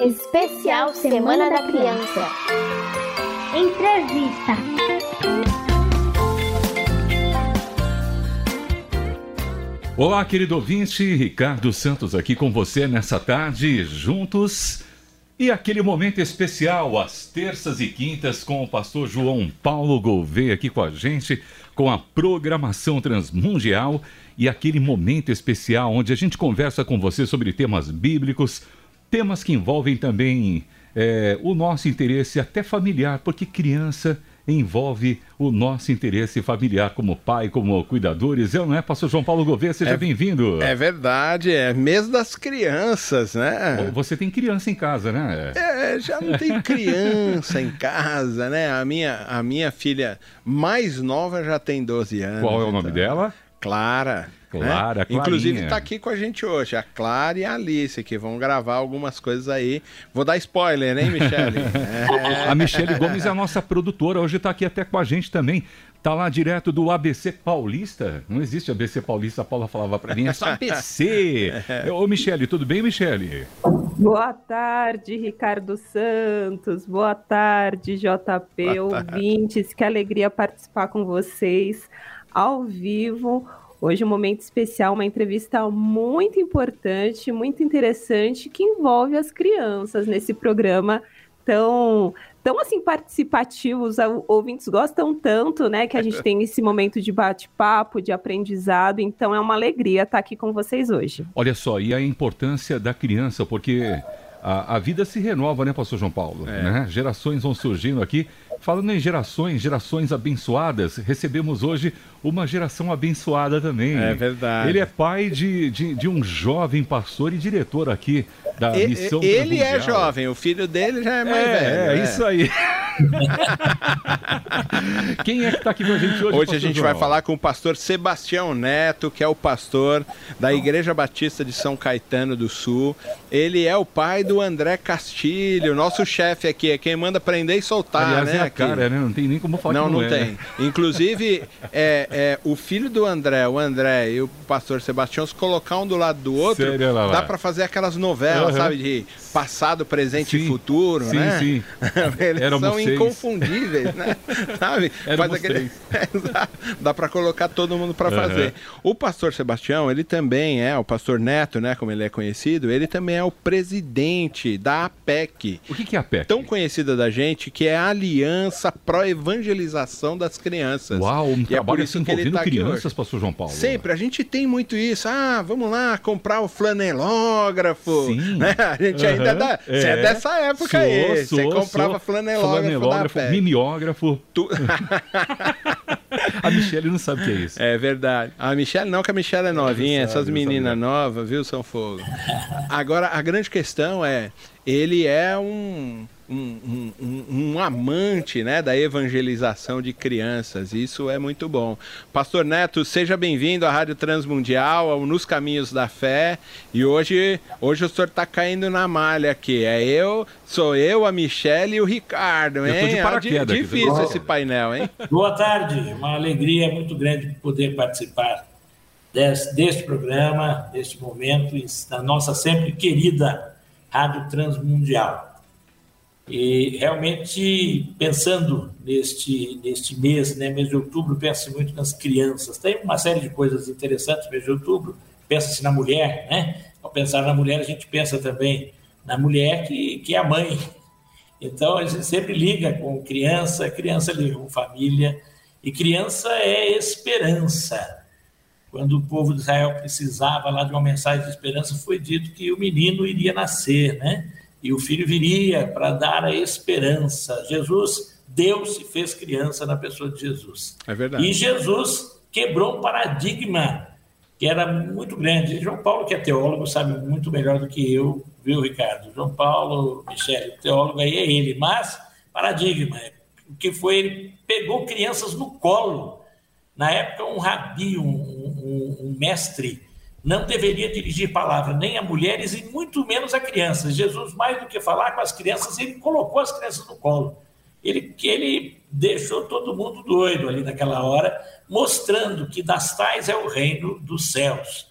Especial Semana da Criança. Entrevista. Olá, querido ouvinte, Ricardo Santos aqui com você nessa tarde, juntos. E aquele momento especial, às terças e quintas, com o pastor João Paulo Gouveia aqui com a gente, com a programação transmundial e aquele momento especial onde a gente conversa com você sobre temas bíblicos, temas que envolvem também é, o nosso interesse até familiar, porque criança envolve o nosso interesse familiar como pai, como cuidadores. Eu, não é, pastor João Paulo Gouveia? Seja é, bem-vindo. É verdade, é mês das crianças, né? Você tem criança em casa, né? É, já não tem criança em casa, né? A minha, a minha filha mais nova já tem 12 anos. Qual é o nome então. dela? Clara. Clara, né? Inclusive está aqui com a gente hoje, a Clara e a Alice, que vão gravar algumas coisas aí. Vou dar spoiler, hein, Michele? é. A Michele Gomes é a nossa produtora, hoje está aqui até com a gente também. Tá lá direto do ABC Paulista. Não existe ABC Paulista, a Paula falava para mim, é só ABC. Ô, Michele, tudo bem, Michele? Boa tarde, Ricardo Santos. Boa tarde, JP, Boa ouvintes. Tarde. Que alegria participar com vocês ao vivo. Hoje um momento especial, uma entrevista muito importante, muito interessante, que envolve as crianças nesse programa tão, tão assim participativos, ouvintes gostam tanto, né, que a gente tem esse momento de bate-papo, de aprendizado, então é uma alegria estar aqui com vocês hoje. Olha só, e a importância da criança, porque a, a vida se renova, né, pastor João Paulo? É. Né? Gerações vão surgindo aqui Falando em gerações, gerações abençoadas, recebemos hoje uma geração abençoada também. É verdade. Ele é pai de, de, de um jovem pastor e diretor aqui da e, missão Ele é jovem, o filho dele já é mais é, velho. É, é, isso aí. Quem é que está aqui com a gente hoje? Hoje a gente João? vai falar com o pastor Sebastião Neto, que é o pastor da Igreja Batista de São Caetano do Sul. Ele é o pai do André Castilho, nosso chefe aqui, é quem manda prender e soltar, Aliás, né? É a cara, né? Não tem nem como falar não, que não, não é, tem. Né? Inclusive, é, é, o filho do André, o André e o pastor Sebastião, se colocar um do lado do outro, Sério, dá para fazer aquelas novelas, uhum. sabe? De passado, presente sim, e futuro, sim, né? Sim, Eles Éramos são inconfundíveis, né? sabe? Faz aquele... dá para colocar todo mundo para uhum. fazer. O pastor Sebastião, ele também é, o pastor Neto, né? Como ele é conhecido, ele também é o presidente da APEC. O que, que é a APEC? Tão conhecida da gente, que é a Aliança Pró-Evangelização das Crianças. Uau, um e trabalho é assim envolvendo tá crianças, pastor João Paulo. Sempre, a gente tem muito isso. Ah, vamos lá comprar o flanelógrafo. Sim. Né? A gente uhum. ainda. É. Você é dessa época sou, aí. Sou, Você comprava sou. flanelógrafo, flanelógrafo da mimeógrafo. Tu... a Michelle não sabe o que é isso. É verdade. A Michelle não, que a Michelle é novinha. Essas meninas novas, viu, São Fogo? Agora, a grande questão é, ele é um um, um, um, amante né, da evangelização de crianças. Isso é muito bom. Pastor Neto, seja bem-vindo à Rádio Transmundial, ao Nos Caminhos da Fé. E hoje, hoje o senhor está caindo na malha aqui. É eu, sou eu, a Michelle e o Ricardo, hein? Eu tô de paraquedas é difícil esse painel, hein? Boa tarde, uma alegria muito grande poder participar desse, deste programa, deste momento, da nossa sempre querida Rádio Transmundial. E realmente, pensando neste, neste mês, né, mês de outubro, pensa muito nas crianças. Tem uma série de coisas interessantes, mês de outubro, pensa-se na mulher, né? Ao pensar na mulher, a gente pensa também na mulher que, que é a mãe. Então, a gente sempre liga com criança, criança liga com família, e criança é esperança. Quando o povo de Israel precisava lá de uma mensagem de esperança, foi dito que o menino iria nascer, né? E o filho viria para dar a esperança. Jesus, Deus se fez criança na pessoa de Jesus. É verdade. E Jesus quebrou um paradigma que era muito grande. João Paulo, que é teólogo, sabe muito melhor do que eu, viu, Ricardo? João Paulo, Michele, o teólogo aí é ele, mas paradigma, o que foi, ele pegou crianças no colo. Na época, um rabi, um, um, um mestre, não deveria dirigir palavra nem a mulheres e muito menos a crianças. Jesus, mais do que falar com as crianças, ele colocou as crianças no colo. Ele, ele deixou todo mundo doido ali naquela hora, mostrando que das tais é o reino dos céus.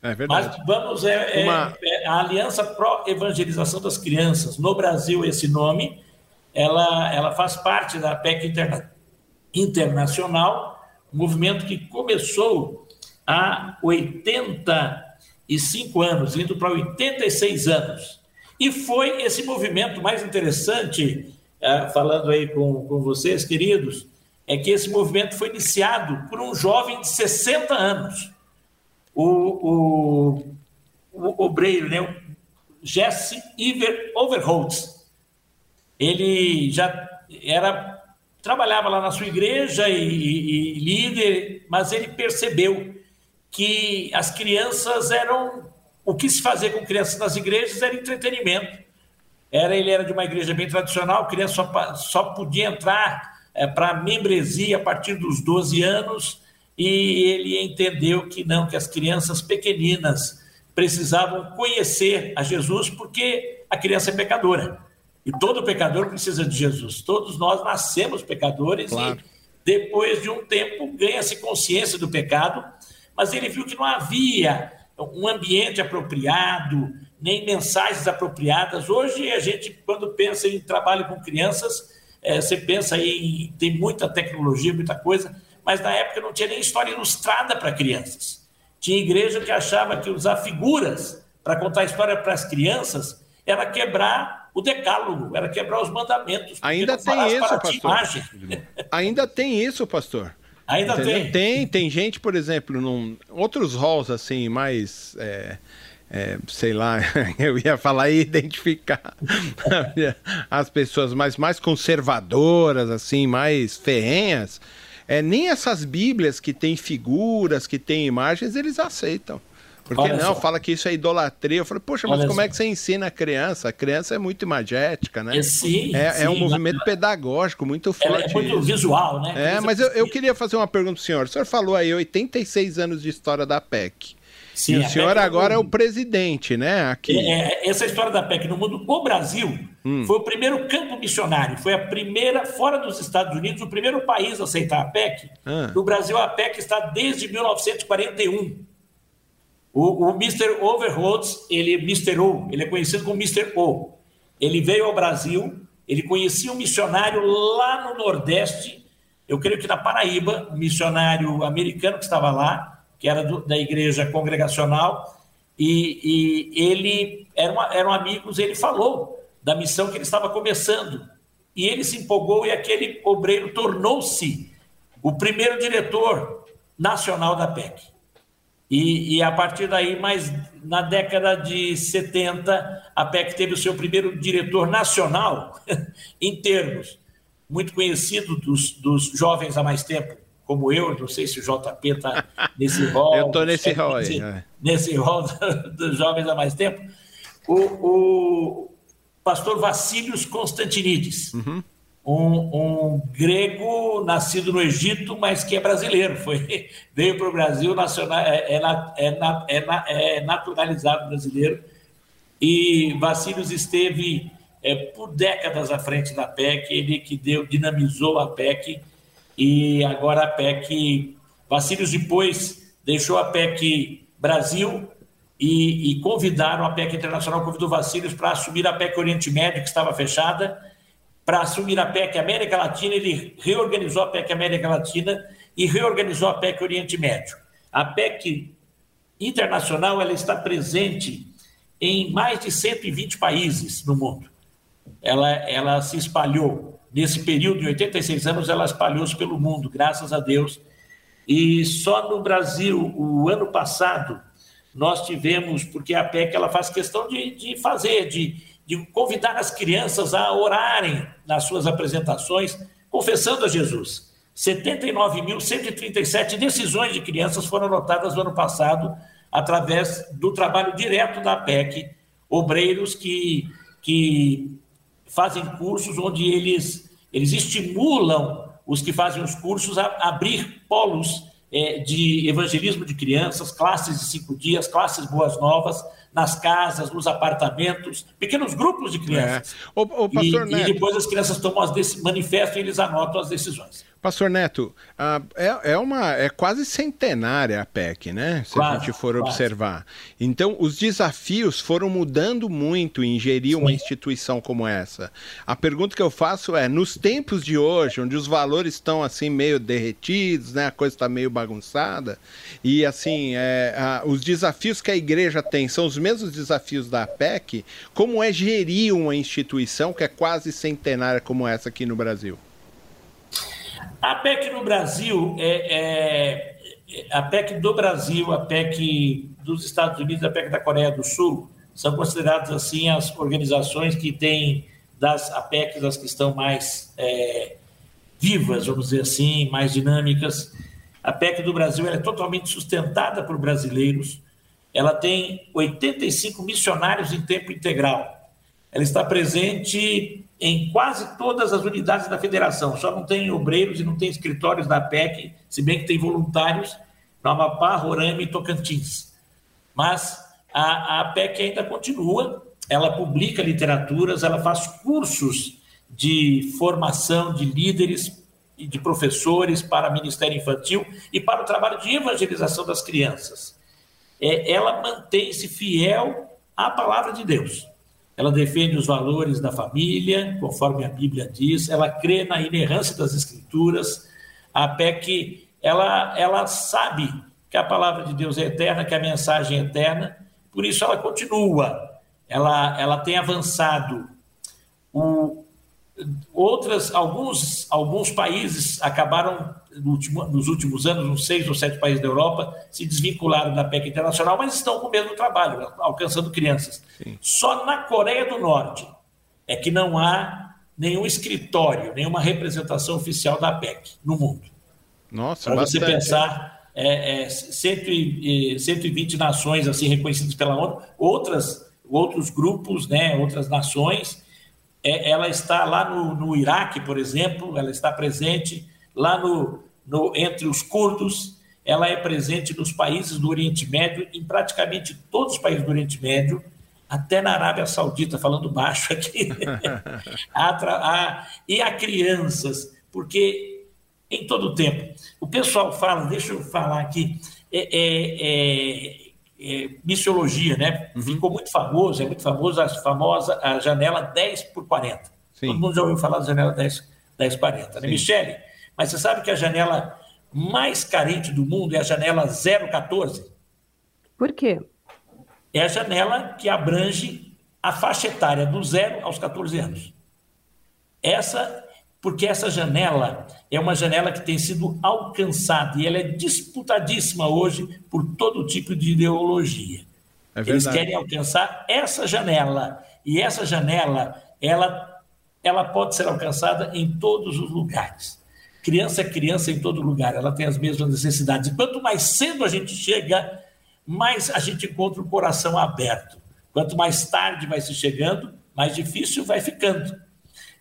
É verdade. Mas vamos, é, é Uma... é, a Aliança Pro Evangelização das Crianças, no Brasil, esse nome, ela, ela faz parte da PEC interna, Internacional, um movimento que começou há 85 anos, indo para 86 anos. E foi esse movimento mais interessante, é, falando aí com, com vocês, queridos, é que esse movimento foi iniciado por um jovem de 60 anos o, o, o obreiro, né? Jesse Iver Overholtz. Ele já era trabalhava lá na sua igreja e, e, e líder, mas ele percebeu que as crianças eram o que se fazia com crianças nas igrejas era entretenimento. Era ele era de uma igreja bem tradicional, criança só, só podia entrar é, para membresia a partir dos 12 anos e ele entendeu que não, que as crianças pequeninas precisavam conhecer a Jesus porque a criança é pecadora. E todo pecador precisa de Jesus. Todos nós nascemos pecadores claro. e depois de um tempo ganha-se consciência do pecado, mas ele viu que não havia um ambiente apropriado, nem mensagens apropriadas. Hoje a gente, quando pensa em trabalho com crianças, é, você pensa em tem muita tecnologia, muita coisa, mas na época não tinha nem história ilustrada para crianças. Tinha igreja que achava que usar figuras para contar história para as crianças era quebrar o decálogo, era quebrar os mandamentos. Ainda tem isso, pastor. Ainda tem isso, pastor. Ainda Entendeu? tem. Tem, tem gente, por exemplo, num outros halls assim mais é, é, sei lá, eu ia falar identificar as pessoas mais, mais conservadoras, assim, mais ferrenhas, é, nem essas Bíblias que tem figuras, que tem imagens, eles aceitam. Porque Olha não, só. fala que isso é idolatria. Eu falei, poxa, mas Olha como só. é que você ensina a criança? A criança é muito imagética, né? É, sim, é, sim, é um movimento pedagógico muito forte. é muito visual, né? É, mas eu, eu queria fazer uma pergunta para o senhor. O senhor falou aí 86 anos de história da PEC. Sim, e o senhor agora é o presidente, né? Aqui. É, é, essa história da PEC no mundo, o Brasil hum. foi o primeiro campo missionário, foi a primeira, fora dos Estados Unidos, o primeiro país a aceitar a PEC. Ah. No Brasil, a PEC está desde 1941. O, o Mr. Overholtz, ele é Mr. O, ele é conhecido como Mr. O. Ele veio ao Brasil, ele conhecia um missionário lá no Nordeste, eu creio que na Paraíba, um missionário americano que estava lá, que era do, da igreja congregacional, e, e ele eram, eram amigos, ele falou da missão que ele estava começando, e ele se empolgou e aquele obreiro tornou-se o primeiro diretor nacional da PEC. E, e, a partir daí, mais na década de 70, a PEC teve o seu primeiro diretor nacional, em termos, muito conhecido dos, dos jovens há mais tempo, como eu, não sei se o JP está nesse rol. eu estou nesse rol aí. É. Nesse rol dos jovens há mais tempo. O, o pastor Vassílios Constantinides, uhum. Um, um, grego nascido no Egito, mas que é brasileiro. Foi, veio para o Brasil, nacional, é, é, é, é, naturalizado brasileiro. E Vassílios esteve é, por décadas à frente da PEC, ele que deu, dinamizou a PEC e agora a PEC Vacílios depois deixou a PEC Brasil e, e convidaram a PEC Internacional, convidou Vacílios para assumir a PEC Oriente Médio, que estava fechada, para assumir a PEC América Latina, ele reorganizou a PEC América Latina e reorganizou a PEC Oriente Médio. A PEC Internacional ela está presente em mais de 120 países no mundo. Ela, ela se espalhou nesse período de 86 anos, ela espalhou-se pelo mundo, graças a Deus. E só no Brasil, o ano passado, nós tivemos, porque a PEC ela faz questão de, de fazer, de, de convidar as crianças a orarem nas suas apresentações, confessando a Jesus. 79.137 decisões de crianças foram anotadas no ano passado através do trabalho direto da PEC, obreiros que, que fazem cursos onde eles eles estimulam os que fazem os cursos a abrir polos é, de evangelismo de crianças, classes de cinco dias, classes boas novas, nas casas, nos apartamentos, pequenos grupos de crianças. É. O, o pastor e, e, depois as crianças tomam as manifestam e eles anotam as decisões. Pastor Neto, é, é, uma, é quase centenária a PEC, né? Se quase, a gente for quase. observar. Então, os desafios foram mudando muito em gerir Sim. uma instituição como essa. A pergunta que eu faço é: nos tempos de hoje, onde os valores estão assim meio derretidos, né? A coisa está meio bagunçada, e assim, é, a, os desafios que a igreja tem são os mesmos desafios da PEC, como é gerir uma instituição que é quase centenária como essa aqui no Brasil? A PEC no Brasil, é, é, a PEC do Brasil, a PEC dos Estados Unidos, a PEC da Coreia do Sul, são consideradas assim as organizações que têm das APECs as que estão mais é, vivas, vamos dizer assim, mais dinâmicas. A PEC do Brasil é totalmente sustentada por brasileiros. Ela tem 85 missionários em tempo integral. Ela está presente em quase todas as unidades da federação, só não tem obreiros e não tem escritórios da PEC, se bem que tem voluntários no Amapá, Roraima e Tocantins. Mas a, a PEC ainda continua, ela publica literaturas, ela faz cursos de formação de líderes e de professores para Ministério Infantil e para o trabalho de evangelização das crianças. É, ela mantém-se fiel à palavra de Deus ela defende os valores da família, conforme a Bíblia diz, ela crê na inerrância das Escrituras, a PEC, ela, ela sabe que a palavra de Deus é eterna, que a mensagem é eterna, por isso ela continua, ela, ela tem avançado. O, outras, alguns, alguns países acabaram nos últimos anos, uns seis ou sete países da Europa, se desvincularam da PEC internacional, mas estão com o mesmo trabalho, alcançando crianças. Sim. Só na Coreia do Norte é que não há nenhum escritório, nenhuma representação oficial da PEC no mundo. Nossa, Para você pensar, é, é, 100, 120 nações assim reconhecidas pela ONU, outras, outros grupos, né, outras nações, é, ela está lá no, no Iraque, por exemplo, ela está presente lá no, no, entre os curdos, ela é presente nos países do Oriente Médio, em praticamente todos os países do Oriente Médio, até na Arábia Saudita, falando baixo aqui, e a crianças, porque em todo o tempo, o pessoal fala, deixa eu falar aqui, é, é, é, é missiologia, né? Uhum. Ficou muito famoso, é muito famoso a famosa a janela 10 por 40. Sim. Todo mundo já ouviu falar da janela 10, 10 40, né? Michele, mas você sabe que a janela mais carente do mundo é a janela 014? Por quê? É a janela que abrange a faixa etária do zero aos 14 anos. Essa, porque essa janela é uma janela que tem sido alcançada e ela é disputadíssima hoje por todo tipo de ideologia. É Eles querem alcançar essa janela e essa janela ela ela pode ser alcançada em todos os lugares. Criança é criança em todo lugar, ela tem as mesmas necessidades. E quanto mais cedo a gente chega, mais a gente encontra o coração aberto. Quanto mais tarde vai se chegando, mais difícil vai ficando.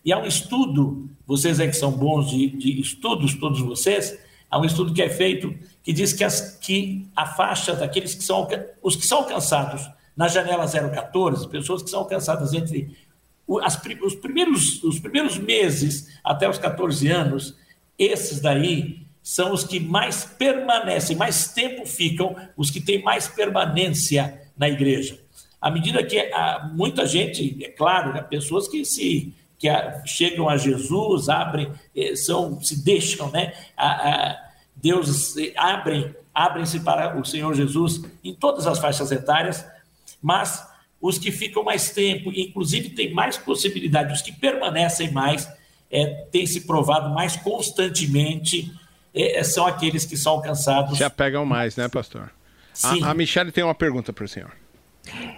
E há um estudo, vocês é que são bons de, de estudos, todos vocês, há um estudo que é feito que diz que, as, que a faixa daqueles que são os que são alcançados na janela 014, pessoas que são alcançadas entre as, os, primeiros, os primeiros meses até os 14 anos, esses daí são os que mais permanecem, mais tempo ficam, os que têm mais permanência na igreja. À medida que há muita gente, é claro, né, pessoas que se que chegam a Jesus, abrem, eh, são, se deixam, né? A, a, Deus eh, abrem, abrem-se para o Senhor Jesus em todas as faixas etárias, mas os que ficam mais tempo, inclusive têm mais possibilidade, os que permanecem mais, é, tem se provado mais constantemente é, são aqueles que são alcançados. Se apegam mais, né, pastor? Sim. A, a Michelle tem uma pergunta para o senhor.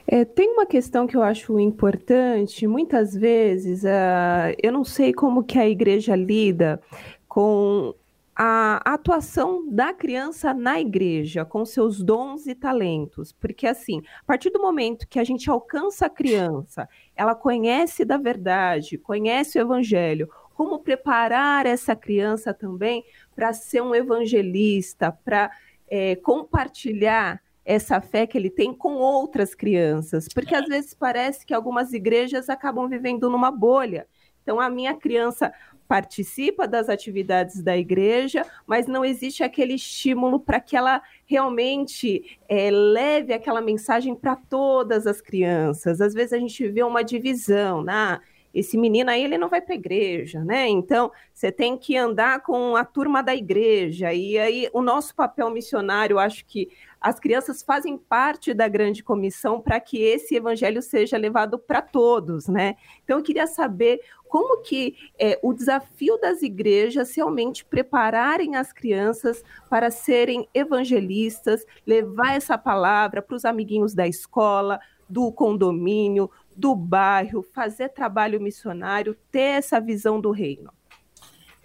É, tem uma questão que eu acho importante. Muitas vezes, uh, eu não sei como que a igreja lida com a atuação da criança na igreja, com seus dons e talentos. Porque, assim, a partir do momento que a gente alcança a criança, ela conhece da verdade, conhece o evangelho, como preparar essa criança também para ser um evangelista, para é, compartilhar essa fé que ele tem com outras crianças, porque às vezes parece que algumas igrejas acabam vivendo numa bolha. Então a minha criança participa das atividades da igreja, mas não existe aquele estímulo para que ela realmente é, leve aquela mensagem para todas as crianças. Às vezes a gente vê uma divisão, né? esse menino aí ele não vai para a igreja, né? Então você tem que andar com a turma da igreja. E aí o nosso papel missionário, acho que as crianças fazem parte da grande comissão para que esse evangelho seja levado para todos, né? Então eu queria saber como que é, o desafio das igrejas realmente prepararem as crianças para serem evangelistas, levar essa palavra para os amiguinhos da escola, do condomínio, do bairro, fazer trabalho missionário, ter essa visão do reino?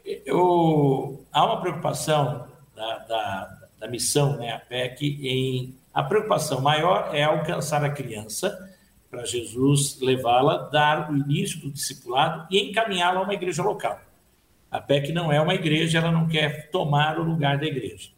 Eu, há uma preocupação da, da, da missão, né, a PEC, em a preocupação maior é alcançar a criança para Jesus levá-la, dar o início do discipulado e encaminhá-la a uma igreja local. A PEC não é uma igreja, ela não quer tomar o lugar da igreja.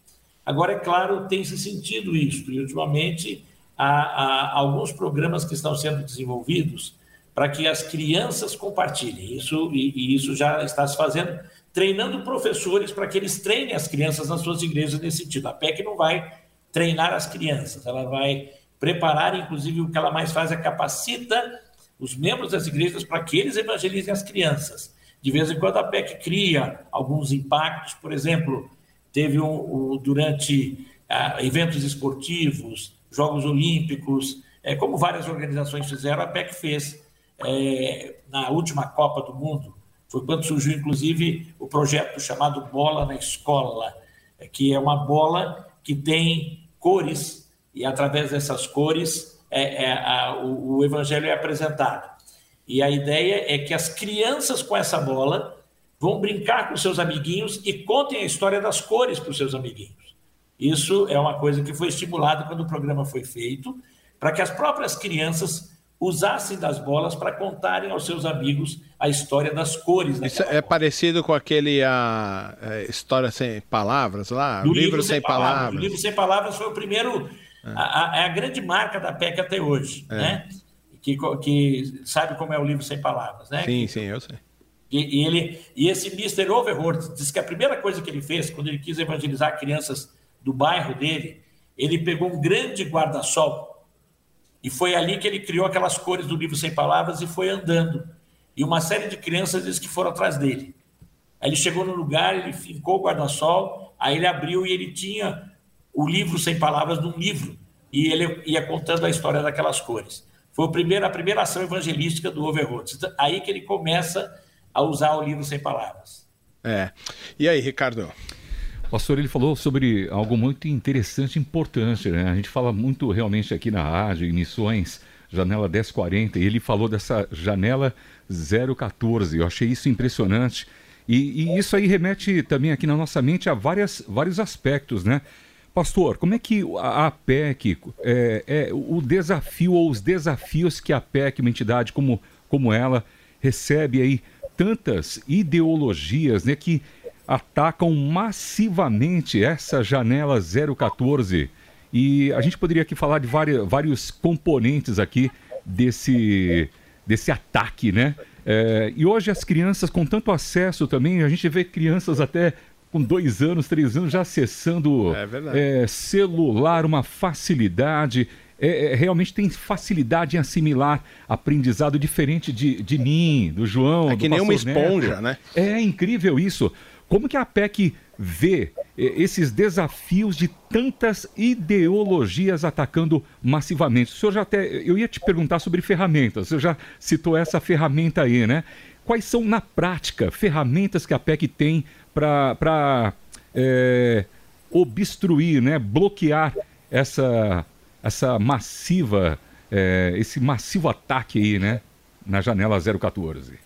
Agora, é claro, tem se sentido isso, e ultimamente há, há alguns programas que estão sendo desenvolvidos para que as crianças compartilhem. Isso, e, e, isso já está se fazendo, treinando professores para que eles treinem as crianças nas suas igrejas nesse sentido. A PEC não vai treinar as crianças, ela vai preparar, inclusive, o que ela mais faz é capacita os membros das igrejas para que eles evangelizem as crianças. De vez em quando a PEC cria alguns impactos, por exemplo, teve um, um durante ah, eventos esportivos, Jogos Olímpicos, é, como várias organizações fizeram, a PEC fez é, na última Copa do Mundo. Foi quando surgiu, inclusive, o projeto chamado Bola na Escola, é, que é uma bola que tem cores, e através dessas cores é, é a, o, o evangelho é apresentado. E a ideia é que as crianças com essa bola vão brincar com seus amiguinhos e contem a história das cores para os seus amiguinhos. Isso é uma coisa que foi estimulada quando o programa foi feito, para que as próprias crianças usassem das bolas para contarem aos seus amigos a história das cores. Isso é bola. parecido com aquele a, a, História Sem Palavras lá? Do livro, livro Sem, palavras. palavras. O livro Sem Palavras foi o primeiro, é a, a, a grande marca da PEC até hoje, é. né? Que, que sabe como é o livro Sem Palavras, né? Sim, que, sim, eu sei. E, e, ele, e esse Mr. Overholt disse que a primeira coisa que ele fez quando ele quis evangelizar crianças do bairro dele, ele pegou um grande guarda-sol e foi ali que ele criou aquelas cores do livro Sem Palavras e foi andando. E uma série de crianças disse que foram atrás dele. Aí ele chegou no lugar, ele fincou o guarda-sol, aí ele abriu e ele tinha o livro Sem Palavras num livro. E ele ia contando a história daquelas cores. Foi a primeira, a primeira ação evangelística do Overholt. Então, aí que ele começa a usar o livro Sem Palavras. É. E aí, Ricardo? Pastor, ele falou sobre algo muito interessante e importante, né? A gente fala muito realmente aqui na rádio, em missões, janela 1040, e ele falou dessa janela 014. Eu achei isso impressionante. E, e, isso aí remete também aqui na nossa mente a várias, vários aspectos, né? Pastor, como é que a APEC, é, é, o desafio ou os desafios que a APEC, uma entidade como, como ela, recebe aí tantas ideologias, né, que atacam massivamente essa janela 014. E a gente poderia aqui falar de várias, vários componentes aqui desse, desse ataque, né? É, e hoje as crianças com tanto acesso também, a gente vê crianças até com dois anos, três anos já acessando é é, celular, uma facilidade. É, é, realmente tem facilidade em assimilar aprendizado diferente de, de mim, do João. É que nem uma esponja, Neto. né? É incrível isso. Como que a PEC vê eh, esses desafios de tantas ideologias atacando massivamente? O senhor já até. Eu ia te perguntar sobre ferramentas, senhor já citou essa ferramenta aí, né? Quais são, na prática, ferramentas que a PEC tem para é, obstruir, né, bloquear essa, essa massiva, é, esse massivo ataque aí, né, na janela 014?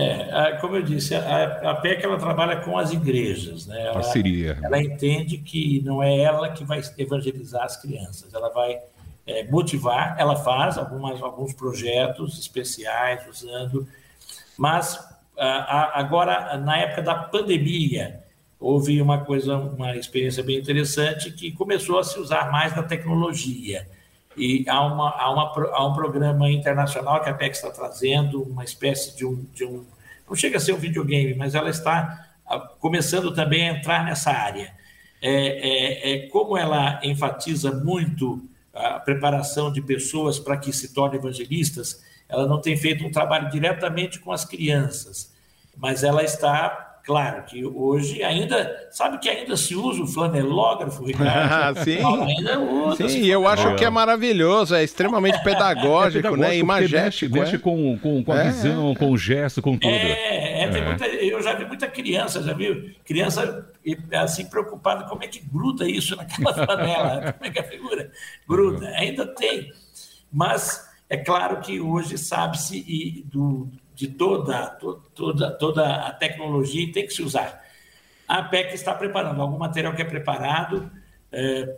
É, como eu disse, a, a PEC ela trabalha com as igrejas, né? Ela, Parceria. Ela entende que não é ela que vai evangelizar as crianças, ela vai é, motivar, ela faz algumas, alguns projetos especiais usando, mas a, agora, na época da pandemia, houve uma coisa, uma experiência bem interessante que começou a se usar mais da tecnologia. E há, uma, há, uma, há um programa internacional que a PEC está trazendo, uma espécie de um, de um não chega a ser um videogame, mas ela está ah, começando também a entrar nessa área. É, é, é, como ela enfatiza muito a preparação de pessoas para que se tornem evangelistas, ela não tem feito um trabalho diretamente com as crianças, mas ela está Claro que hoje ainda, sabe que ainda se usa o flanelógrafo, Ricardo? Sim, ainda usa. Sim, eu acho que é maravilhoso, é extremamente pedagógico, é pedagógico né? Imagético. Mexe, é? com, com, com a é. visão, com o gesto, com tudo. É, é, Muita, eu já vi muita criança, já vi criança assim preocupada como é que gruda isso naquela flanela, como é que a figura gruda. Ainda tem, mas é claro que hoje sabe-se do de toda, toda, toda a tecnologia e tem que se usar. A APEC está preparando algum material que é preparado. É,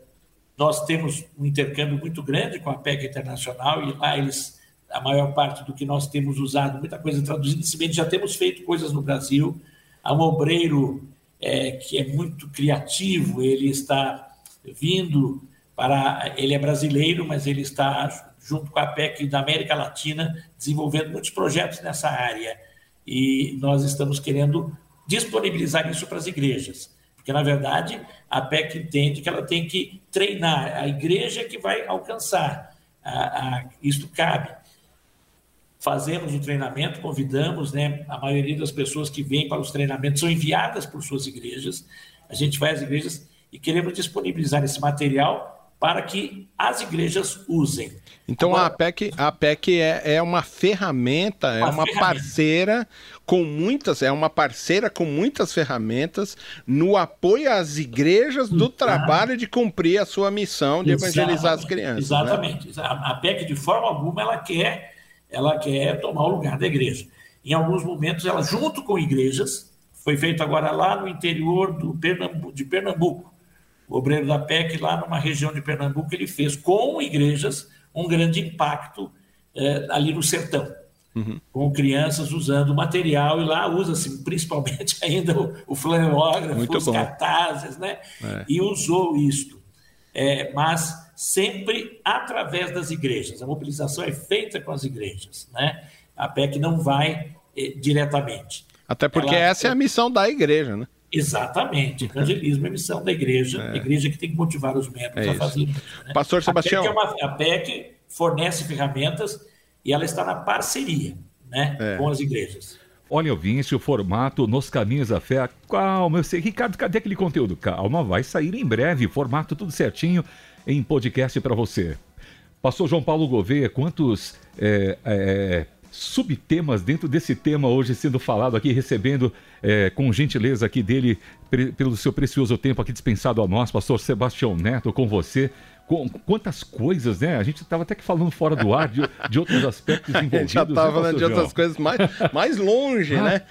nós temos um intercâmbio muito grande com a APEC Internacional e lá eles, a maior parte do que nós temos usado, muita coisa traduzida, bem já temos feito coisas no Brasil. Há um obreiro é, que é muito criativo, ele está vindo para. Ele é brasileiro, mas ele está junto com a PEC da América Latina, desenvolvendo muitos projetos nessa área. E nós estamos querendo disponibilizar isso para as igrejas. Porque, na verdade, a PEC entende que ela tem que treinar a igreja que vai alcançar. A, a, isto cabe. Fazemos o treinamento, convidamos, né? A maioria das pessoas que vêm para os treinamentos são enviadas por suas igrejas. A gente vai às igrejas e queremos disponibilizar esse material para que as igrejas usem. Então Agora, a APEC, a APEC é, é uma ferramenta, é uma uma ferramenta. parceira com muitas, é uma parceira com muitas ferramentas no apoio às igrejas do trabalho de cumprir a sua missão de evangelizar as crianças. Né? Exatamente. Né? A APEC de forma alguma ela quer, ela quer tomar o lugar da igreja. Em alguns momentos ela junto com igrejas, foi feito agora lá no interior do de Pernambuco obreiro da PEC, lá numa região de Pernambuco, ele fez com igrejas um grande impacto é, ali no sertão, uhum. com crianças usando material, e lá usa-se principalmente ainda o, o flanelógrafo, Muito os bom. cartazes, né? É. E usou isto. É, mas sempre através das igrejas. A mobilização é feita com as igrejas, né? A PEC não vai é, diretamente. Até porque Ela, essa é a missão da igreja, né? Exatamente. Evangelismo é missão da igreja, é. a igreja que tem que motivar os membros é a fazer isso. Né? Pastor Sebastião. A PEC, é uma, a PEC, fornece ferramentas e ela está na parceria né, é. com as igrejas. Olha, ouvinte, o formato Nos Caminhos da Fé. Calma, eu sei. Ricardo, cadê aquele conteúdo? Calma, vai sair em breve. Formato tudo certinho em podcast para você. Pastor João Paulo Gouveia, quantos é, é, subtemas dentro desse tema hoje sendo falado aqui, recebendo é, com gentileza aqui dele, pelo seu precioso tempo aqui dispensado a nós, pastor Sebastião Neto, com você. Com, quantas coisas, né? A gente estava até que falando fora do ar de, de outros aspectos envolvidos. A gente já estava né, falando de outras coisas mais, mais longe, né?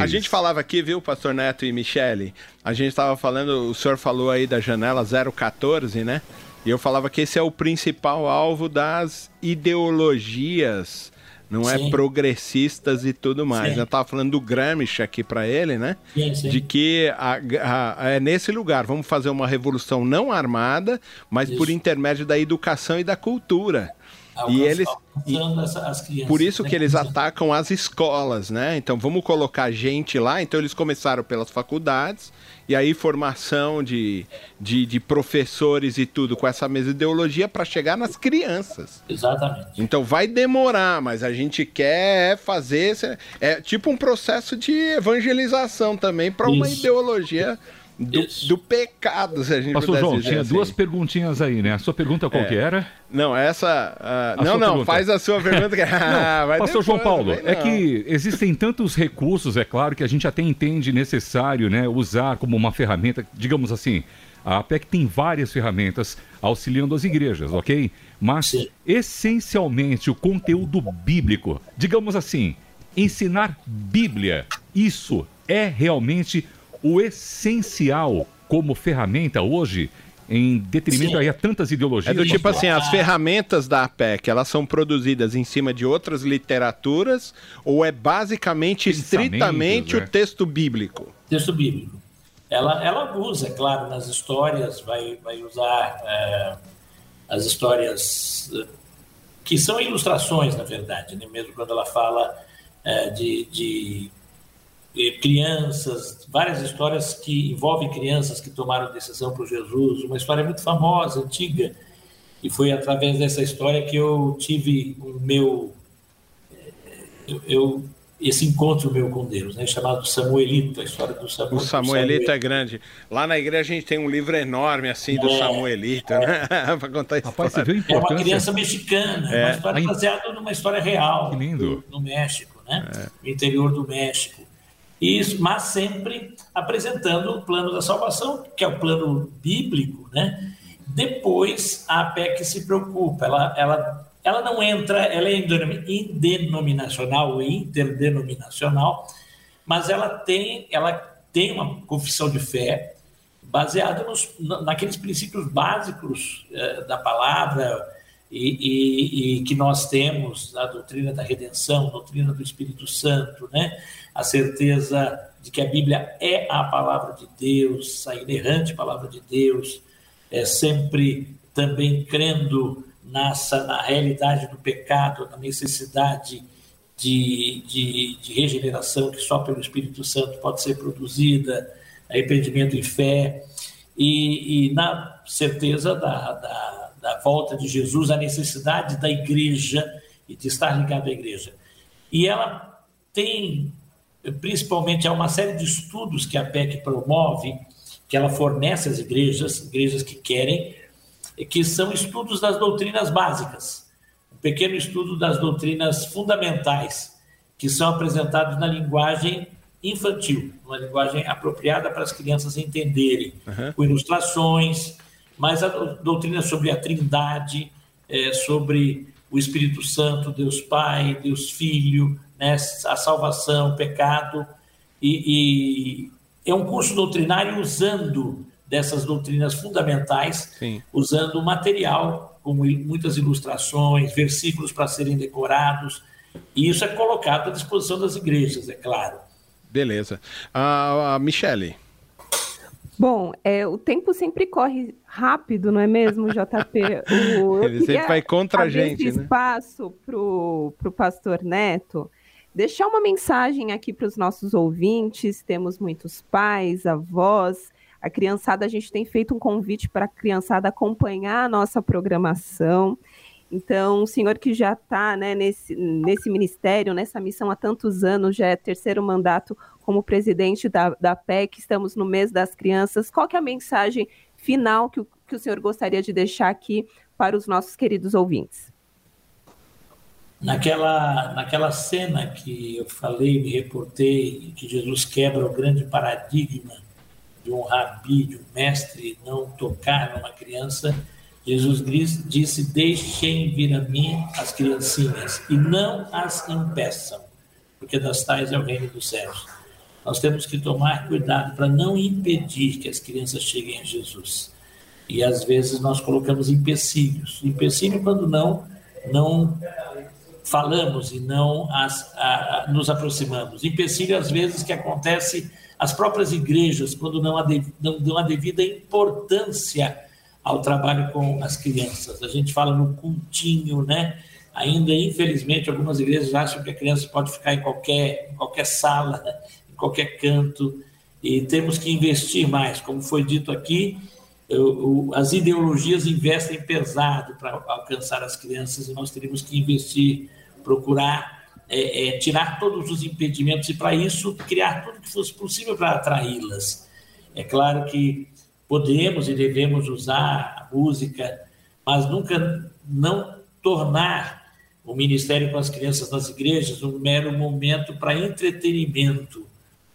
A gente falava aqui, viu, pastor Neto e Michele? A gente estava falando, o senhor falou aí da janela 014, né? E eu falava que esse é o principal alvo das ideologias não é sim. é progressistas e tudo mais. Sim. Eu estava falando do Gramsci aqui para ele, né? Sim, de que a, a, é nesse lugar, vamos fazer uma revolução não armada, mas Isso. por intermédio da educação e da cultura. e eles e, por isso né? que eles atacam as escolas, né? Então vamos colocar gente lá. Então eles começaram pelas faculdades e aí formação de, de, de professores e tudo com essa mesma ideologia para chegar nas crianças. Exatamente. Então vai demorar, mas a gente quer fazer. É tipo um processo de evangelização também para uma ideologia do, do, pecado, se a gente Pastor João, tinha assim. duas perguntinhas aí, né? A sua pergunta qual é. que era? Não, essa... Uh, não, não, pergunta. faz a sua pergunta. Que... ah, não, Pastor depois, João Paulo, é que existem tantos recursos, é claro, que a gente até entende necessário né, usar como uma ferramenta, digamos assim, a APEC tem várias ferramentas auxiliando as igrejas, ok? Mas, Sim. essencialmente, o conteúdo bíblico, digamos assim, ensinar Bíblia, isso é realmente o essencial como ferramenta hoje em detrimento aí a tantas ideologias. É do tipo assim, as ferramentas da APEC, elas são produzidas em cima de outras literaturas ou é basicamente estritamente né? o texto bíblico? Texto bíblico. Ela, ela usa, é claro, nas histórias, vai, vai usar é, as histórias eh, que são ilustrações, na verdade, né? mesmo quando ela fala é, de, de crianças, várias histórias que envolvem crianças que tomaram decisão por Jesus, uma história muito famosa, antiga, e foi através dessa história que eu tive o meu eu, eu esse encontro meu com Deus, né, chamado Samuelito, a história do Samuelito. O Samuelito é grande. Lá na igreja a gente tem um livro enorme assim do é, Samuelito, é. né? para contar a Rapaz, história. Você viu a é uma criança mexicana, é. uma história baseada numa história real. Que lindo. No, no México, né? É. No interior do México. Isso, mas sempre apresentando o plano da salvação, que é o plano bíblico, né? Depois a PEC se preocupa, ela, ela ela não entra, ela é indenominacional ou interdenominacional, mas ela tem, ela tem uma confissão de fé baseada nos, naqueles princípios básicos eh, da palavra e, e, e, que nós temos, a doutrina da redenção, doutrina do Espírito Santo, né? a certeza de que a Bíblia é a palavra de Deus, a inerrante palavra de Deus, é sempre também crendo nessa, na realidade do pecado, na necessidade de, de, de, regeneração que só pelo Espírito Santo pode ser produzida, arrependimento e fé, e, e na certeza da, da, da, volta de Jesus, a necessidade da igreja e de estar ligado à igreja. E ela tem, principalmente, há uma série de estudos que a PEC promove, que ela fornece às igrejas, igrejas que querem, que são estudos das doutrinas básicas, um pequeno estudo das doutrinas fundamentais, que são apresentados na linguagem infantil, uma linguagem apropriada para as crianças entenderem, uhum. com ilustrações, mas a doutrina sobre a Trindade, é, sobre o Espírito Santo, Deus Pai, Deus Filho, né, a salvação, o pecado, e, e é um curso doutrinário usando dessas doutrinas fundamentais, Sim. usando material, como muitas ilustrações, versículos para serem decorados, e isso é colocado à disposição das igrejas, é claro. Beleza. A uh, Michele. Bom, é, o tempo sempre corre rápido, não é mesmo, JP? O, Ele sempre vai contra a gente, esse né? espaço para o pastor Neto deixar uma mensagem aqui para os nossos ouvintes. Temos muitos pais, avós, a criançada, a gente tem feito um convite para a criançada acompanhar a nossa programação. Então, o senhor que já está né, nesse, nesse ministério, nessa missão há tantos anos, já é terceiro mandato como presidente da, da PEC, estamos no mês das crianças. Qual que é a mensagem final que o, que o senhor gostaria de deixar aqui para os nossos queridos ouvintes? Naquela, naquela cena que eu falei, me reportei, que Jesus quebra o grande paradigma de um rabi, de um mestre, não tocar numa criança, Jesus disse: Deixem vir a mim as criancinhas e não as impeçam, porque das tais é o reino dos céus. Nós temos que tomar cuidado para não impedir que as crianças cheguem a Jesus. E às vezes nós colocamos empecilhos. Empecilho quando não não falamos e não as, a, a, nos aproximamos. Empecilho às vezes que acontece as próprias igrejas, quando não, não dão a devida importância ao trabalho com as crianças. A gente fala no cultinho, né? Ainda, infelizmente, algumas igrejas acham que a criança pode ficar em qualquer, em qualquer sala, em qualquer canto, e temos que investir mais. Como foi dito aqui, eu, as ideologias investem pesado para alcançar as crianças e nós teríamos que investir, procurar é, é, tirar todos os impedimentos e, para isso, criar tudo que fosse possível para atraí-las. É claro que podemos e devemos usar a música, mas nunca não tornar o ministério com as crianças nas igrejas um mero momento para entretenimento,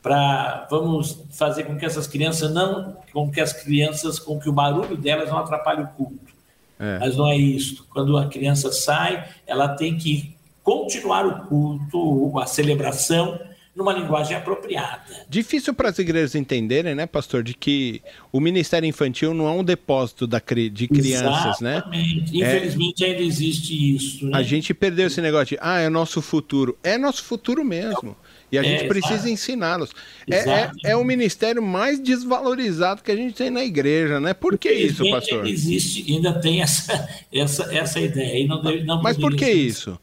para vamos fazer com que essas crianças não, com que as crianças, com que o barulho delas não atrapalhe o culto. É. Mas não é isso. Quando a criança sai, ela tem que continuar o culto, a celebração, numa linguagem apropriada. Difícil para as igrejas entenderem, né, pastor, de que o ministério infantil não é um depósito da, de crianças, né? Exatamente. né? Infelizmente é, ainda existe isso. Né? A gente perdeu esse negócio de, ah, é nosso futuro. É nosso futuro mesmo. E a é, gente precisa ensiná-los. É, é, é, o ministério mais desvalorizado que a gente tem na igreja, né? Por que isso, pastor? Existe, ainda tem essa, essa, essa ideia. E deve, não Mas por que isso?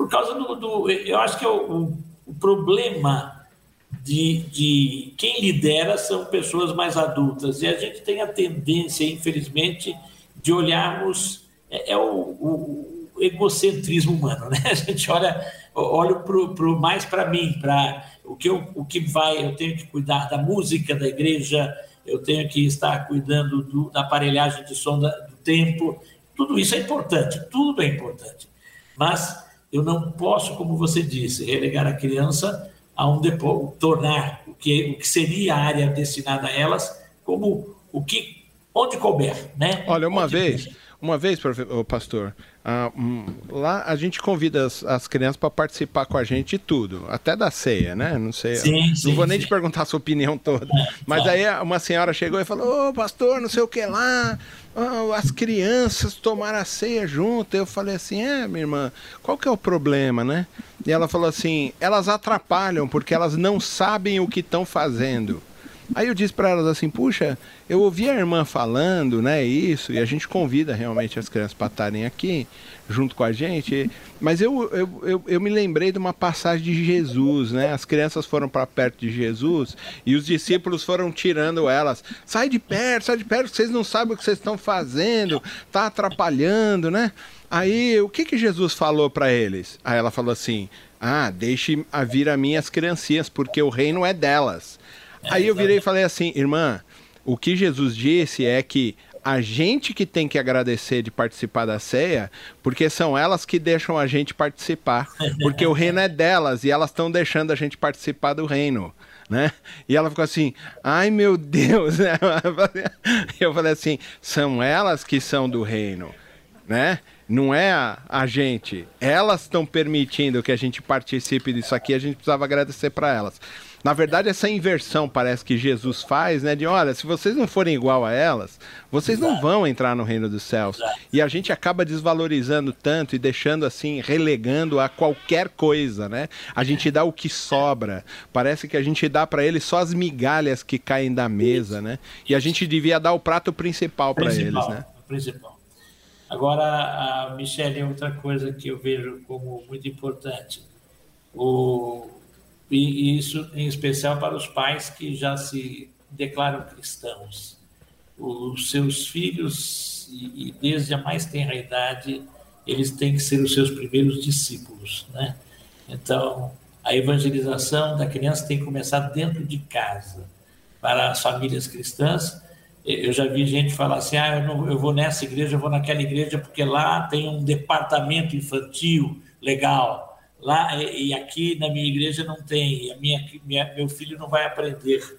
Por causa do, do eu acho que é o, o, problema de, de quem lidera são pessoas mais adultas. E a gente tem a tendência, infelizmente, de olharmos. É, é o, o, o, egocentrismo humano, né? A gente olha, olha pro, pro mais para mim, para o que, o que vai. Eu tenho que cuidar da música da igreja, eu tenho que estar cuidando do, da aparelhagem de som da, do tempo. Tudo isso é importante, tudo é importante. Mas eu não posso, como você disse, relegar a criança a um depo, tornar o que, o que seria a área destinada a elas como o que onde couber, né? Olha, uma onde vez, uma vez, pastor, ah, um, lá a gente convida as, as crianças para participar com a gente de tudo, até da ceia, né? Não sei, sim, não sim, vou nem sim. te perguntar a sua opinião toda, é, mas aí uma senhora chegou e falou: Ô, pastor, não sei o que lá, oh, as crianças tomaram a ceia junto. Eu falei assim: É, minha irmã, qual que é o problema, né? E ela falou assim: Elas atrapalham porque elas não sabem o que estão fazendo. Aí eu disse para elas assim, puxa, eu ouvi a irmã falando, né, isso, e a gente convida realmente as crianças para estarem aqui junto com a gente, mas eu, eu, eu, eu, me lembrei de uma passagem de Jesus, né, as crianças foram para perto de Jesus e os discípulos foram tirando elas, sai de perto, sai de perto, vocês não sabem o que vocês estão fazendo, tá atrapalhando, né, aí o que que Jesus falou para eles? Aí ela falou assim, ah, deixe vir a mim as criancinhas, porque o reino é delas. Aí eu virei e falei assim, irmã, o que Jesus disse é que a gente que tem que agradecer de participar da ceia, porque são elas que deixam a gente participar, porque o reino é delas e elas estão deixando a gente participar do reino. Né? E ela ficou assim, ai meu Deus, eu falei assim, são elas que são do reino, né? Não é a, a gente. Elas estão permitindo que a gente participe disso aqui, a gente precisava agradecer para elas. Na verdade, essa inversão parece que Jesus faz, né? De olha, se vocês não forem igual a elas, vocês Exato. não vão entrar no reino dos céus. Exato. E a gente acaba desvalorizando tanto e deixando assim, relegando a qualquer coisa, né? A gente dá o que sobra. Parece que a gente dá para eles só as migalhas que caem da mesa, Isso. né? E a gente devia dar o prato principal para eles, né? Principal. Agora, a Michelle, outra coisa que eu vejo como muito importante. O e isso em especial para os pais que já se declaram cristãos. Os seus filhos, e, desde a mais tenra idade, eles têm que ser os seus primeiros discípulos, né? Então, a evangelização da criança tem que começar dentro de casa. Para as famílias cristãs, eu já vi gente falar assim: ah, eu, não, eu vou nessa igreja, eu vou naquela igreja, porque lá tem um departamento infantil legal lá e aqui na minha igreja não tem, a minha, minha, meu filho não vai aprender.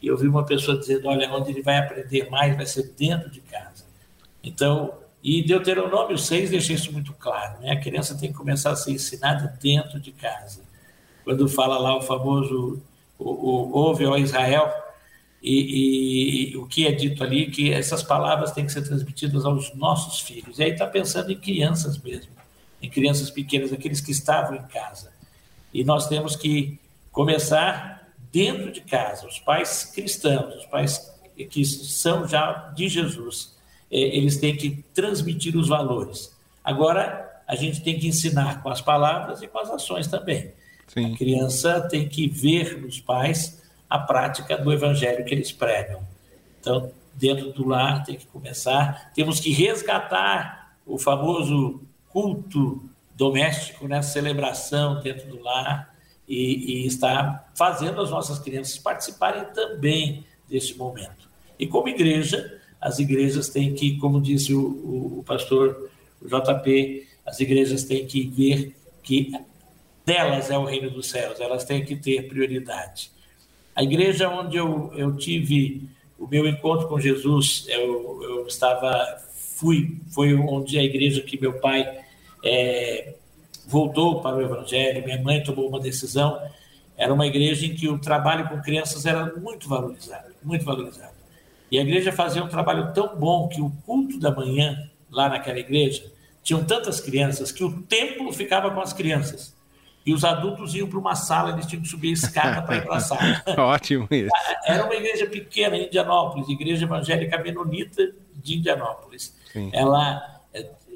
E eu vi uma pessoa dizendo, olha, onde ele vai aprender mais vai ser dentro de casa. Então, e Deuteronômio 6 deixa isso muito claro, né? A criança tem que começar a ser ensinada dentro de casa. Quando fala lá o famoso, o, o, ouve, ó Israel, e, e, e, o que é dito ali, que essas palavras têm que ser transmitidas aos nossos filhos. E aí está pensando em crianças mesmo em crianças pequenas, aqueles que estavam em casa. E nós temos que começar dentro de casa. Os pais cristãos, os pais que são já de Jesus, é, eles têm que transmitir os valores. Agora, a gente tem que ensinar com as palavras e com as ações também. Sim. A criança tem que ver nos pais a prática do evangelho que eles pregam. Então, dentro do lar tem que começar. Temos que resgatar o famoso culto doméstico, né, celebração dentro do lar e, e está fazendo as nossas crianças participarem também deste momento. E como igreja, as igrejas têm que, como disse o, o, o pastor JP, as igrejas têm que ver que delas é o reino dos céus, elas têm que ter prioridade. A igreja onde eu, eu tive o meu encontro com Jesus, eu, eu estava, fui, foi onde a igreja que meu pai é, voltou para o Evangelho, minha mãe tomou uma decisão. Era uma igreja em que o trabalho com crianças era muito valorizado, muito valorizado. E a igreja fazia um trabalho tão bom que o culto da manhã, lá naquela igreja, tinham tantas crianças que o templo ficava com as crianças. E os adultos iam para uma sala, eles tinham que subir a escada para ir para a sala. Ótimo isso. Era uma igreja pequena em Indianópolis, Igreja Evangélica Menonita de Indianópolis. Sim. Ela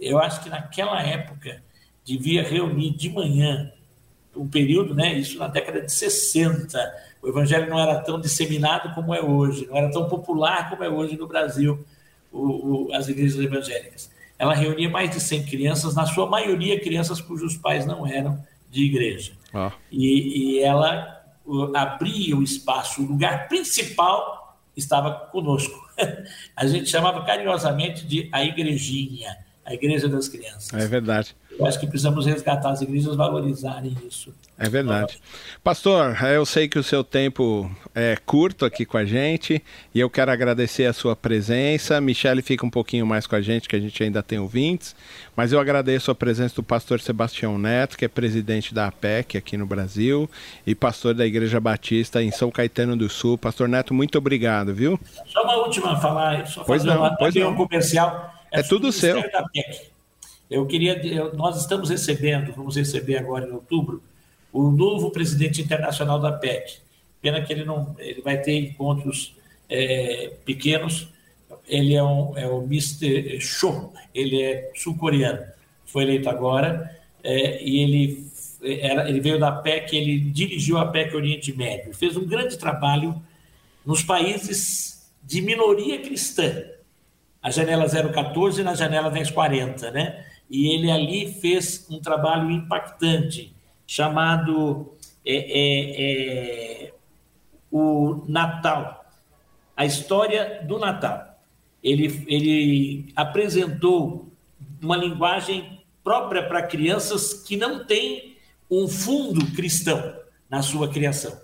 eu acho que naquela época devia reunir de manhã um período, né, isso na década de 60. O evangelho não era tão disseminado como é hoje, não era tão popular como é hoje no Brasil, o, o, as igrejas evangélicas. Ela reunia mais de 100 crianças, na sua maioria crianças cujos pais não eram de igreja. Ah. E, e ela abria o espaço, o lugar principal estava conosco. A gente chamava carinhosamente de a igrejinha, a igreja das crianças. É verdade. Eu acho que precisamos resgatar as igrejas, valorizarem isso. É verdade. Pastor, eu sei que o seu tempo é curto aqui com a gente e eu quero agradecer a sua presença. Michele fica um pouquinho mais com a gente, que a gente ainda tem ouvintes, mas eu agradeço a presença do pastor Sebastião Neto, que é presidente da APEC aqui no Brasil e pastor da Igreja Batista em São Caetano do Sul. Pastor Neto, muito obrigado, viu? Só uma última falar, só pois fazer não, uma, pois não. um comercial. É, é tudo seu. Eu queria, eu, nós estamos recebendo, vamos receber agora em outubro, o novo presidente internacional da PEC. Pena que ele não, ele vai ter encontros é, pequenos. Ele é, um, é o Mr. Cho, ele é sul-coreano, foi eleito agora é, e ele era, ele veio da PEC, ele dirigiu a PEC Oriente Médio, fez um grande trabalho nos países de minoria cristã, a janela 014 e na janela 1040, né? E ele ali fez um trabalho impactante chamado é, é, é, o Natal, a história do Natal. Ele, ele apresentou uma linguagem própria para crianças que não têm um fundo cristão na sua criação.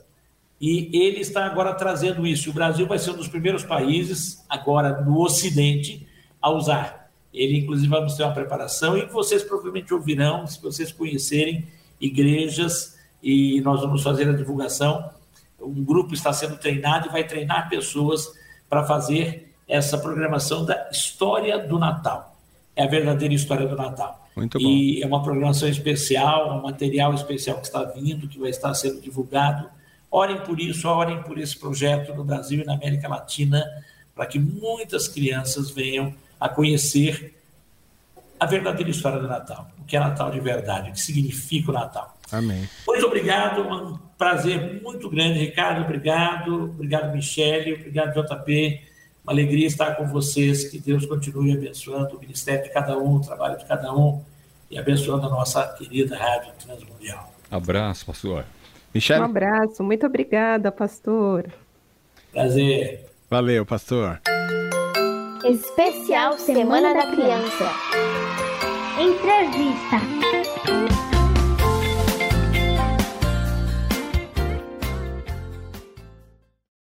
E ele está agora trazendo isso. O Brasil vai ser um dos primeiros países, agora no Ocidente, a usar. Ele, inclusive, vai ter uma preparação e vocês provavelmente ouvirão, se vocês conhecerem, igrejas e nós vamos fazer a divulgação. Um grupo está sendo treinado e vai treinar pessoas para fazer essa programação da história do Natal. É a verdadeira história do Natal. Muito bom. E é uma programação especial, um material especial que está vindo, que vai estar sendo divulgado. Orem por isso, orem por esse projeto no Brasil e na América Latina, para que muitas crianças venham a conhecer a verdadeira história do Natal, o que é Natal de verdade, o que significa o Natal. Amém. Muito obrigado, um prazer muito grande, Ricardo, obrigado, obrigado, Michele, obrigado, JP, uma alegria estar com vocês, que Deus continue abençoando o ministério de cada um, o trabalho de cada um e abençoando a nossa querida Rádio Transmundial. Abraço, pastor. Michele? Um abraço, muito obrigada, pastor. Prazer. Valeu, pastor. Especial Semana da Criança. Entrevista.